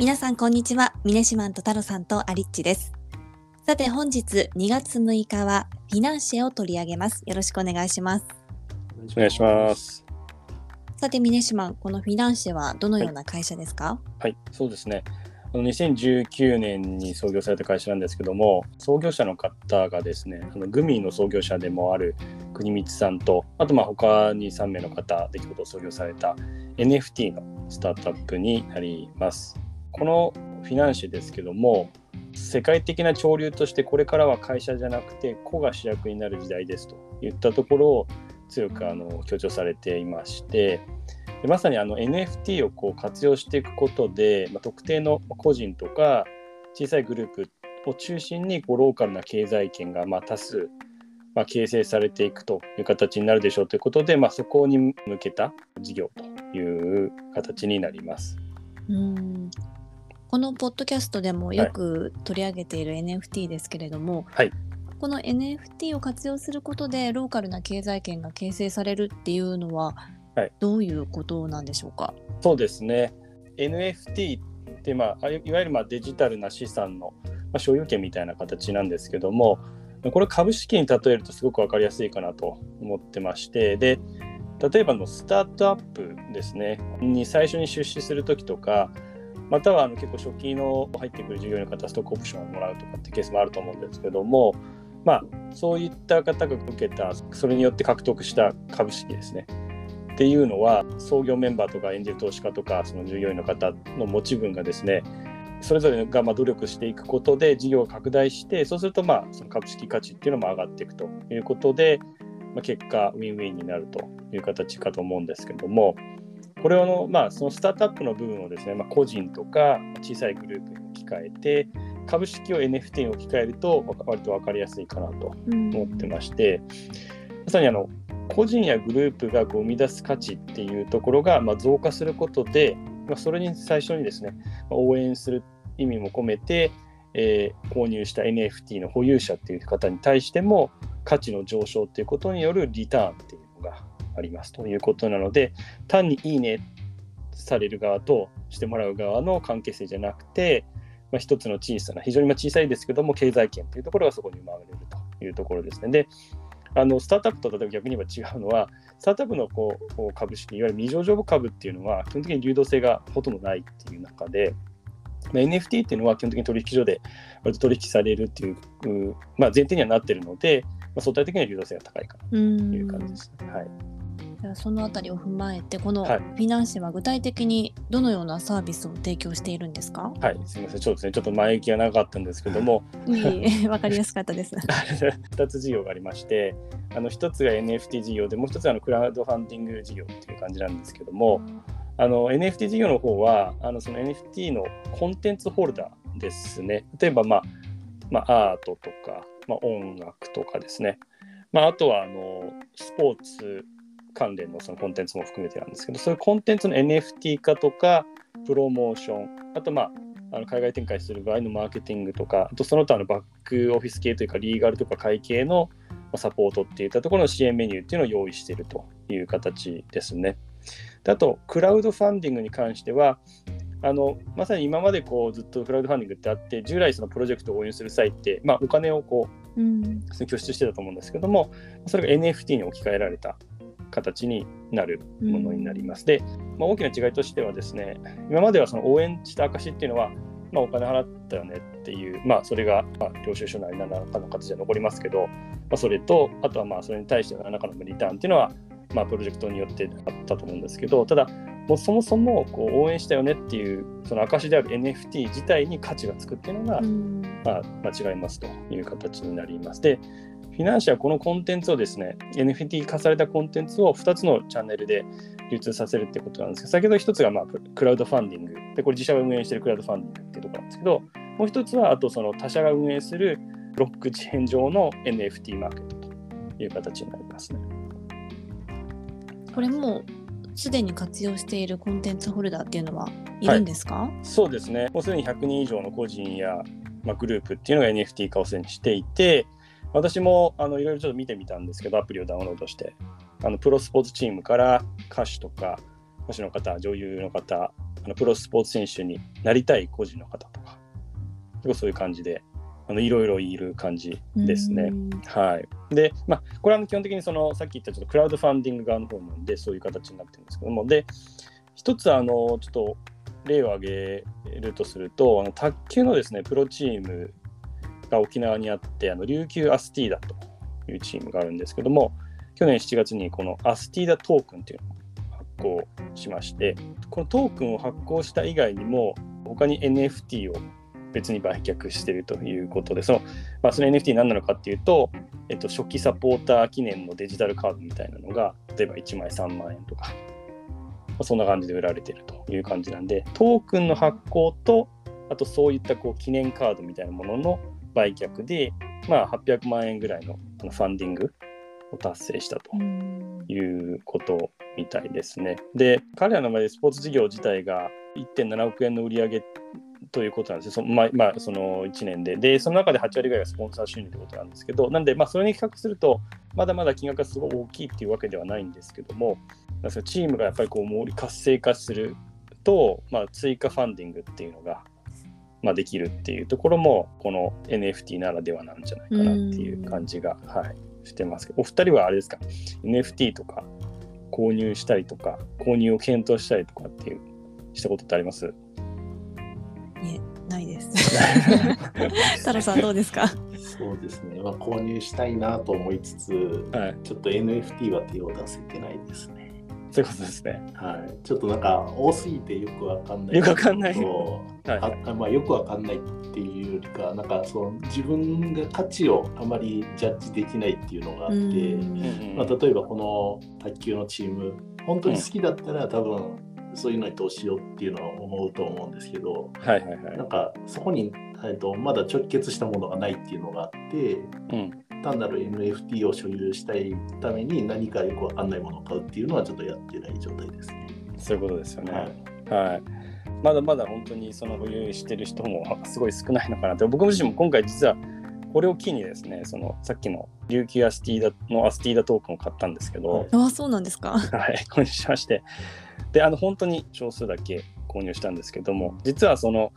皆さんこんにちは。ミネシマンと太郎さんとアリッチです。さて本日2月6日はフィナンシェを取り上げます。よろしくお願いします。お願いします。さてミネシマン、このフィナンシェはどのような会社ですか、はい、そうですね。あの2019年に創業された会社なんですけども、創業者の方がですね、あのグミの創業者でもある国光さんと、あとまあ他に3名の方、出来事を創業された NFT のスタートアップになります。このフィナンシェですけども、世界的な潮流としてこれからは会社じゃなくて個が主役になる時代ですといったところを強くあの強調されていましてでまさにあの NFT をこう活用していくことで、まあ、特定の個人とか小さいグループを中心にこうローカルな経済圏がま多数、まあ、形成されていくという形になるでしょうということで、まあ、そこに向けた事業という形になります。うんこのポッドキャストでもよく取り上げている NFT ですけれども、はい。この NFT を活用することでローカルな経済圏が形成されるっていうのははい。どういうことなんでしょうか、そうですね。NFT って、まあ、いわゆるまあデジタルな資産の、まあ、所有権みたいな形なんですけどもこれ株式に例えるとすごく分かりやすいかなと思ってましてで例えばのスタートアップですね。に最初に出資する時とかまたはあの結構初期の入ってくる従業員の方ストックオプションをもらうとかってケースもあると思うんですけどもまあそういった方が受けたそれによって獲得した株式ですね。っていうのは創業メンバーとかエンジェル投資家とかその従業員の方の持ち分がですねそれぞれがま努力していくことで事業が拡大してそうするとまあその株式価値っていうのも上がっていくということで、まあ、結果ウィンウィンになるという形かと思うんですけどもこれをの、まあ、そのスタートアップの部分をですね、まあ、個人とか小さいグループに置き換えて株式を NFT に置き換えると割と分かりやすいかなと思ってましてまさにあの個人やグループがこう生み出す価値っていうところがまあ増加することで、まあ、それに最初にですねまあ応援する意味も込めて、えー購入した NFT の保有者っていう方に対しても価値の上昇っていうことによるリターンっていうのがありますということなので単にいいねされる側としてもらう側の関係性じゃなくて、まあ、一つの小さな非常に小さいですけども経済圏というところがそこに生まれるというところですね。であのスタートアップと例えば逆に言えば違うのはスタートアップのこう株式いわゆる未上場株っていうのは基本的に流動性がほとんどないっていう中で、まあ NFT っていうのは基本的に取引所で割と取引されるっていう、まあ、前提にはなってるので、まあ、相対的には流動性が高いかなという感じですね。はいじゃあそのあたりを踏まえてこのフはいィナンシェは具体的にどのようなサービスを提供しているんですか、はい、すみません、そうですね、ちょっと前置きが長かったんですけども、いえいえ わかりやすかったです。2つ事業がありまして、あの1つが NFT 事業で、もう1つはあのクラウドファンディング事業っていう感じなんですけども、あの NFT 事業の方は、あのその NFT のコンテンツホルダーですね。例えば、まあ、まあ、アートとか、まあ、音楽とかですね。まあ、あとはあのスポーツ関連のそのコンテンツも含めてなんですけど、そういうコンテンツの NFT 化とか、プロモーション、あと、まあ、あの海外展開する場合のマーケティングとか、あとその他のバックオフィス系というか、リーガルとか会計のまあサポートっていったところの支援メニューっていうのを用意しているという形ですね。であと、クラウドファンディングに関しては、あのまさに今までこうずっとクラウドファンディングってあって、従来そのプロジェクトを応援する際って、まあ、お金をこううん拠出してたと思うんですけども、それが NFT に置き換えられた形になるものになります。で、まあ、大きな違いとしてはですね、今まではその応援した証っていうのは、まあ、お金払ったよねっていう、まあ、それが、まあ、領収書なり何らかの形で残りますけど、まあ、それと、あとはまあそれに対しての何らかのリターンっていうのは、まあ、プロジェクトによってあったと思うんですけど、ただ、もうそもそもこう応援したよねっていう、その証である NFT 自体に価値がつくっていうのが、うんまあ、間違いますという形になります。で、フィナンシェはこのコンテンツをですね、NFT 化されたコンテンツを2つのチャンネルで流通させるってことなんですけど、先ほど1つがまあクラウドファンディング、でこれ自社が運営しているクラウドファンディングっていうところなんですけど、もう1つはあとその他社が運営するブロックチェーン上の NFT マーケットという形になりますね。これもすでに活用しているコンテンツホルダーっていうのはいるんですか、そうですね、もうすでに100人以上の個人や、まあ、グループっていうのが NFT 化をしていて、私もあのいろいろちょっと見てみたんですけど、アプリをダウンロードして、あのプロスポーツチームから歌手とか、歌手の方、女優の方、あのプロスポーツ選手になりたい個人の方とか結構そういう感じであのいろいろいる感じですね。はい、で、まあ、これは基本的にそのさっき言ったちょっとクラウドファンディング側の方なんでそういう形になってるんですけども。で一つあのちょっと例を挙げるとするとあの卓球のですねプロチームが沖縄にあってあの琉球アスティーダというチームがあるんですけども去年7月にこのアスティーダトークンっていうのを発行しましてこのトークンを発行した以外にも他に NFT を別に売却しているということでその,、まあ、その NFT 何なのかっていうと、えっと、初期サポーター記念のデジタルカードみたいなのが例えば1枚3万円とか、まあ、そんな感じで売られているという感じなんでトークンの発行とあとそういったこう記念カードみたいなものの売却で、まあ、800万円ぐらいのファンディングを達成したということみたいですね。で彼らの場合スポーツ事業自体が1.7億円の売り上げということなんですよ、そのまあ、まあ、その1年で。で、その中で8割ぐらいがスポンサー収入ということなんですけど、なんで、まあ、それに比較すると、まだまだ金額がすごい大きいっていうわけではないんですけども、チームがやっぱりこう活性化すると、まあ、追加ファンディングっていうのが、まあ、できるっていうところも、この NFT ならではなんじゃないかなっていう感じが、はい、してますけど、お二人はあれですか、NFT とか購入したりとか、購入を検討したりとかっていう、したことってあります？いえないです。太郎さんどうですか？そうですね、まあ、購入したいなと思いつつ、はい、ちょっと NFT は手を出せてないですねそういうことですね。はい。ちょっとなんか多すぎてよくわかんない。よくわかんない。はいあまあ、よくわかんないっていうよりか、なんかその自分が価値をあまりジャッジできないっていうのがあって、まあ、例えばこの卓球のチーム、本当に好きだったら多分そういうのに投資しようっていうのは思うと思うんですけど、はいはいはい、なんかそこに、えっと、まだ直結したものがないっていうのがあって、うん、単なる NFT を所有したいために何かよくわかんないものを買うっていうのはちょっとやってない状態ですね。そういうことですよね。はい、はい、まだまだ本当にその保有してる人も すごい少ないのかなと僕自身も今回実はこれを機にですねそのさっきの琉球アスティーダのアスティーダトークンを買ったんですけど、ああそうなんですか。はい。購入しまして。であの本当に少数だけ購入したんですけども実はその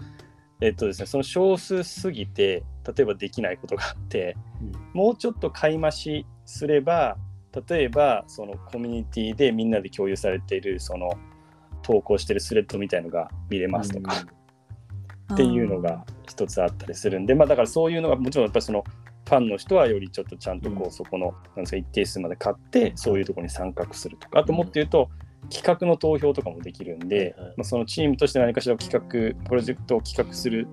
えっとですねその少数すぎて例えばできないことがあって、うん、もうちょっと買い増しすれば例えばそのコミュニティでみんなで共有されているその投稿してるスレッドみたいのが見れますとか、うん、っていうのが一つあったりするんでまあだからそういうのがもちろんやっぱりそのファンの人はよりちょっとちゃんとこう、そこのなんですか一定数まで買ってそういうところに参画するとか。あともっと言うと企画の投票とかもできるんで、まあ、そのチームとして何かしら企画プロジェクトを企画する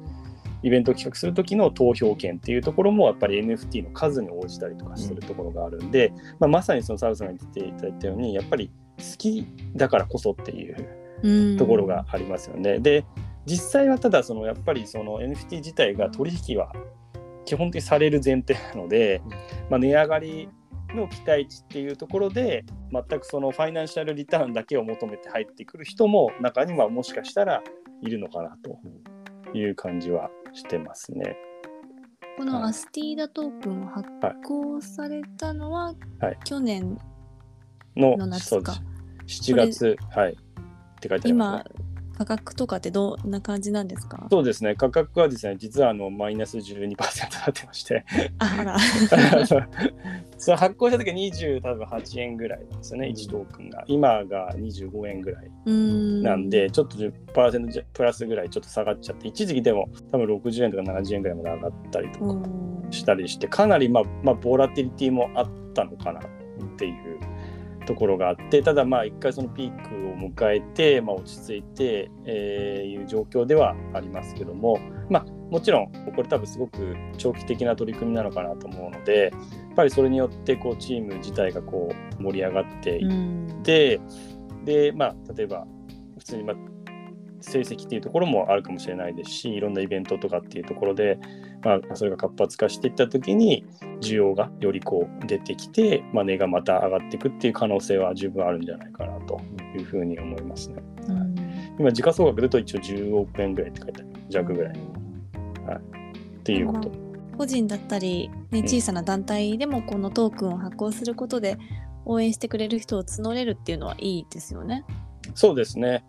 イベントを企画する時の投票権っていうところもやっぱり NFT の数に応じたりとかするところがあるんで、うん、まあ、まさにその澤さんが言っていただいたようにやっぱり好きだからこそっていうところがありますよね。うん、で実際はただそのやっぱりその NFT 自体が取引は基本的にされる前提なので、まあ、値上がりの期待値っていうところで全くそのファイナンシャルリターンだけを求めて入ってくる人も中にはもしかしたらいるのかなという感じはしてますね。このアスティーダトークン発行されたのは、はい、去年の夏か。7月、はい。って書いてあります、ね、価格とかってどんな感じなんですか？そうですね。価格はですね実はあのマイナス12%になってまして。あら。その発行した時は20多分8円ぐらいなんですよね、うん、1トークンが。今が25円ぐらい。なんでちょっと10%プラスぐらいちょっと下がっちゃって一時期でも多分60円とか70円ぐらいまで上がったりとかしたりしてかなりまあまあボラティリティもあったのかなっていうところがあってただまあ一回そのピークを迎えて、まあ、落ち着いて、えー、いう状況ではありますけどもまあもちろんこれ多分すごく長期的な取り組みなのかなと思うのでやっぱりそれによってこうチーム自体がこう盛り上がっていって、でまあ例えば普通にまあ成績っていうところもあるかもしれないですしいろんなイベントとかっていうところで、まあ、それが活発化していった時に需要がよりこう出てきて、まあ、値がまた上がっていくっていう可能性は十分あるんじゃないかなというふうに思いますね。うん、今時価総額でと一応10億円ぐらいって書いてある弱ぐらい、はい、っていうこと。個人だったり、ね、小さな団体でもこのトークンを発行することで応援してくれる人を募れるっていうのはいいですよね。そうですね。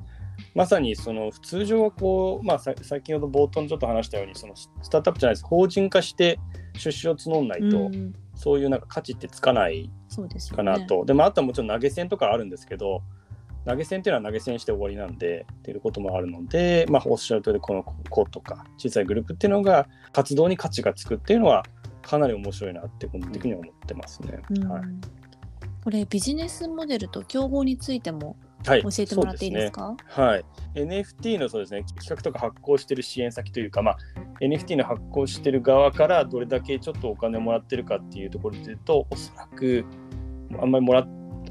まさにその通常はこう、まあ、先ほど冒頭にちょっと話したようにそのスタートアップじゃないです。法人化して出資を募んないと、うん、そういうなんか価値ってつかないかなと。で、ね、もあとはもちろん投げ銭とかあるんですけど投げ銭っていうのは投げ銭して終わりなんでっていうこともあるので、まあ、おっしゃる通りこの子とか小さいグループっていうのが活動に価値がつくっていうのはかなり面白いなって個人的には思ってますね。うん、はい、これビジネスモデルと競合についても教えてもらっていいですか、はい、ね、NFT のそうですね企画とか発行してる支援先というか、まあ、NFT の発行してる側からどれだけちょっとお金をもらってるかっていうところで言うとおそらくあんまりもら,、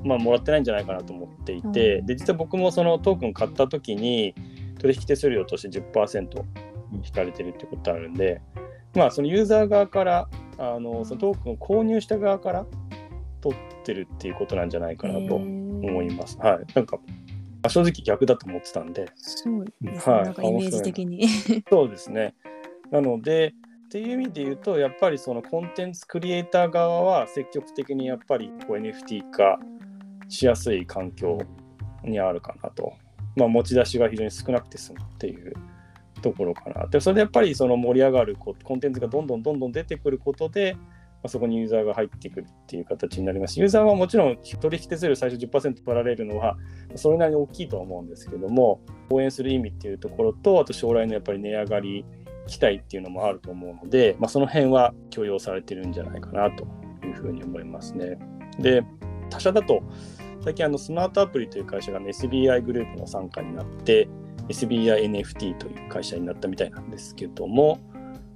まあ、もらってないんじゃないかなと思っていて、うん、で実は僕もそのトークン買った時に取引手数料として10%引かれてるってことあるんで、まあ、そのユーザー側からあのそのトークンを購入した側から取ってるっていうことなんじゃないかなと思います。はい、なんか正直逆だと思ってたんで。そうですね、はい、なんかイメージ的に。そうですね。なので、っていう意味で言うと、やっぱりそのコンテンツクリエイター側は積極的にやっぱりこう NFT 化しやすい環境にあるかなと。まあ、持ち出しが非常に少なくて済むっていうところかな。で、それでやっぱりその盛り上がるコンテンツがどんどんどんどん出てくることで、まあ、そこにユーザーが入ってくるっていう形になりますユーザーはもちろん取引手数料最初10%取られるのはそれなりに大きいとは思うんですけども応援する意味っていうところとあと将来のやっぱり値上がり期待っていうのもあると思うので、まあ、その辺は許容されてるんじゃないかなというふうに思いますね。で他社だと最近あのスマートアプリという会社が、ね、SBI グループの傘下になって SBINFT という会社になったみたいなんですけども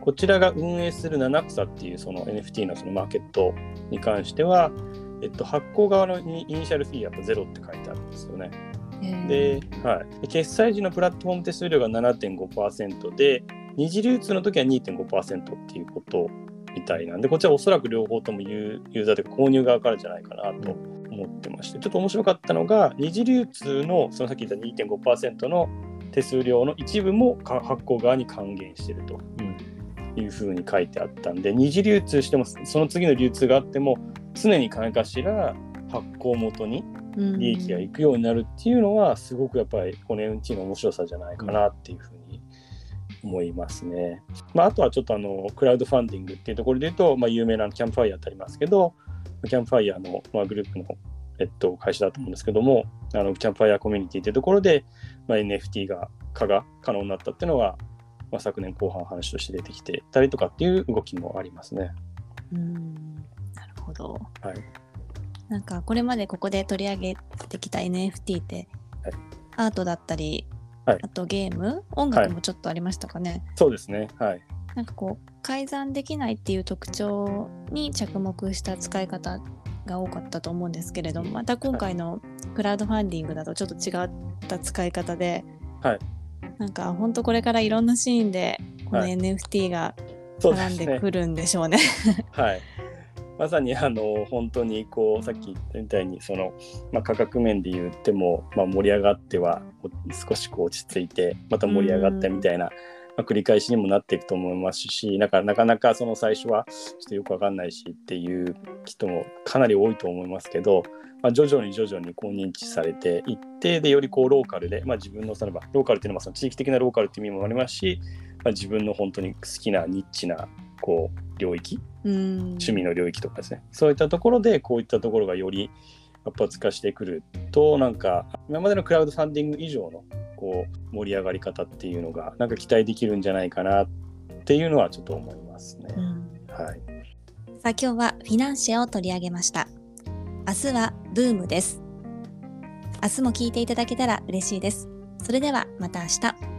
こちらが運営する七草っていうその NFT のそのマーケットに関しては、えっと、発行側のイニシャルフィーやっぱゼロって書いてあるんですよね。で、はい、決済時のプラットフォーム手数料が7.5%で、二次流通の時は2.5%っていうことみたいなんで、こちらおそらく両方ともユーザーで購入側からじゃないかなと思ってまして、ちょっと面白かったのが、二次流通のそのさっき言った2.5%の手数料の一部も発行側に還元していると。いうふうに書いてあったんで二次流通してもその次の流通があっても常に金かしら発行元に利益がいくようになるっていうのはすごくやっぱりこの NFT の面白さじゃないかなっていうふうに思いますね。まあ、あとはちょっとあのクラウドファンディングっていうところで言うと、まあ、有名なキャンプファイヤーってありますけどキャンプファイヤーの、まあ、グループの、えっと、会社だと思うんですけどもあのキャンプファイヤーコミュニティっていうところで、まあ、NFT が化が可能になったっていうのはまあ、昨年後半話として出てきてたりとかっていう動きもありますね。うんなるほど。はい、なんかこれまでここで取り上げてきた NFT って、はい、アートだったり、はい、あとゲーム音楽もちょっとありましたかね。はい、そうですね。はい。なんかこう改ざんできないっていう特徴に着目した使い方が多かったと思うんですけれどもまた今回のクラウドファンディングだとちょっと違った使い方で、はい、なんか本当これからいろんなシーンでこの NFT が絡んでくるんでしょうね。はい。まさにあの本当にこうさっき言ったみたいにその、まあ、価格面で言っても、まあ、盛り上がっては少しこう落ち着いてまた盛り上がったみたいな、まあ、繰り返しにもなっていくと思いますしなんかなかなかその最初はちょっとよくわかんないしっていう人もかなり多いと思いますけど、まあ、徐々に徐々にこう認知されていってでよりこうローカルで、まあ、自分のそのローカルっていうのはその地域的なローカルっていう意味もありますし、まあ、自分の本当に好きなニッチなこう領域趣味の領域とかですねそういったところでこういったところがより活発化してくるとなんか今までのクラウドファンディング以上のこう盛り上がり方っていうのがなんか期待できるんじゃないかなっていうのはちょっと思いますね。うん、はい、さあ今日はフィナンシェを取り上げました。明日はブームです。明日も聞いていただけたら嬉しいです。それではまた明日。